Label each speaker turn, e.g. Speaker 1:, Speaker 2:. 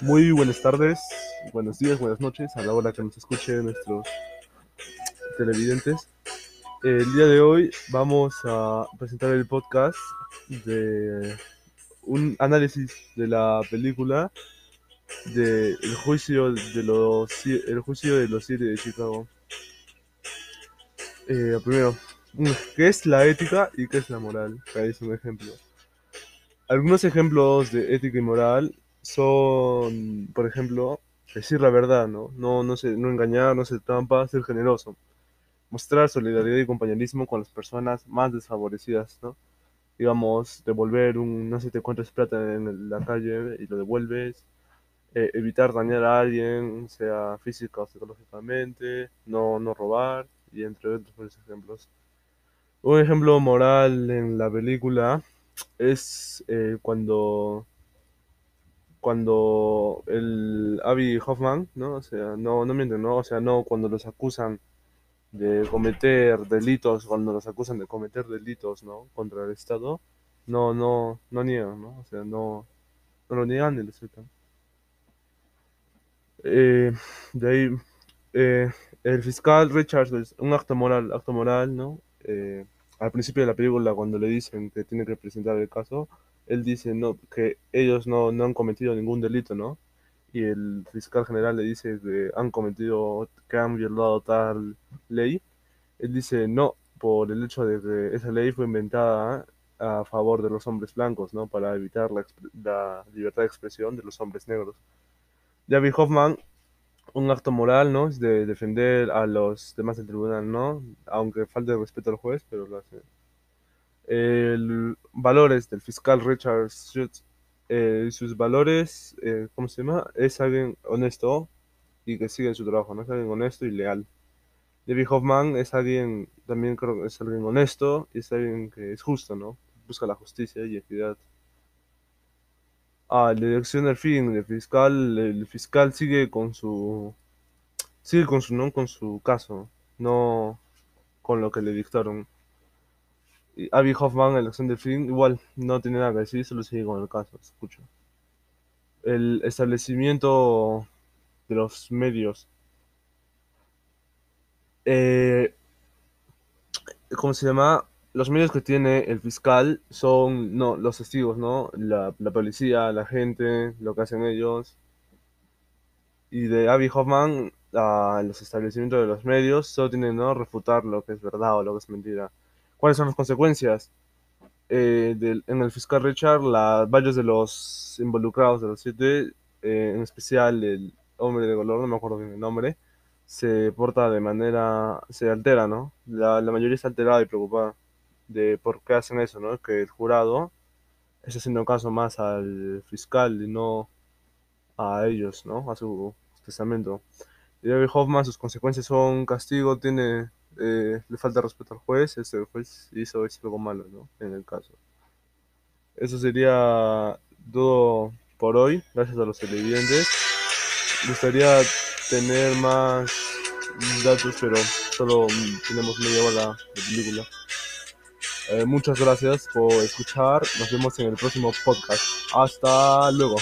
Speaker 1: Muy buenas tardes, buenos días, buenas noches a la hora que nos escuchen nuestros televidentes. El día de hoy vamos a presentar el podcast de un análisis de la película de El juicio de los El juicio de los siete de Chicago. Eh, primero, mm, ¿qué es la ética y qué es la moral? Ahí es un ejemplo. Algunos ejemplos de ética y moral son, por ejemplo, decir la verdad, ¿no? No, no, se, no engañar, no ser trampa, ser generoso. Mostrar solidaridad y compañerismo con las personas más desfavorecidas, ¿no? Digamos, devolver un, no sé, te encuentras plata en la calle y lo devuelves. Eh, evitar dañar a alguien, sea física o psicológicamente. No, no robar, y entre otros ejemplos. Un ejemplo moral en la película es eh, cuando cuando el Abby Hoffman, ¿no? O sea, no, no mienten, ¿no? O sea, no cuando los acusan de cometer delitos, cuando los acusan de cometer delitos, ¿no? Contra el Estado, no, no, no niegan, ¿no? O sea, no, no lo niegan ni lo aceptan. Eh, de ahí, eh, el fiscal Richards, pues, un acto moral, acto moral, ¿no? Eh, al principio de la película, cuando le dicen que tiene que presentar el caso, él dice no, que ellos no, no han cometido ningún delito, ¿no? Y el fiscal general le dice que han cometido, que han violado tal ley. Él dice no, por el hecho de que esa ley fue inventada a favor de los hombres blancos, ¿no? Para evitar la, la libertad de expresión de los hombres negros. David Hoffman un acto moral, ¿no? Es de defender a los demás del tribunal, ¿no? Aunque falte respeto al juez, pero lo hace. El valores del fiscal Richard Schutz, eh, sus valores, eh, ¿cómo se llama? Es alguien honesto y que sigue su trabajo, ¿no? Es alguien honesto y leal. David Hoffman es alguien, también creo que es alguien honesto y es alguien que es justo, ¿no? Busca la justicia y equidad. Ah, la dirección del fin, el fiscal, el fiscal sigue con su Sigue con su, ¿no? con su caso, no con lo que le dictaron. Abby Hoffman, del film, igual no tiene nada que decir, solo sigue con el caso, escucha. El establecimiento de los medios. Eh, ¿cómo se llama? Los medios que tiene el fiscal son no, los testigos, ¿no? La, la policía, la gente, lo que hacen ellos. Y de Abby Hoffman, a los establecimientos de los medios, solo tienen, ¿no? Refutar lo que es verdad o lo que es mentira. ¿Cuáles son las consecuencias? eh, en el fiscal Richard, la, varios de los involucrados de los siete, eh, en especial el hombre de color, no me acuerdo bien el nombre, se porta de manera, se altera, ¿no? La, la mayoría está alterada y preocupada de por qué hacen eso, ¿no? Que el jurado está haciendo caso más al fiscal y no a ellos, ¿no? A su testamento. Y David Hoffman, sus consecuencias son castigo, tiene, eh, le falta respeto al juez, ese juez hizo, algo malo, ¿no? En el caso. Eso sería todo por hoy. Gracias a los televidentes. Me gustaría tener más datos, pero solo tenemos media hora de película. Eh, muchas gracias por escuchar. Nos vemos en el próximo podcast. Hasta luego.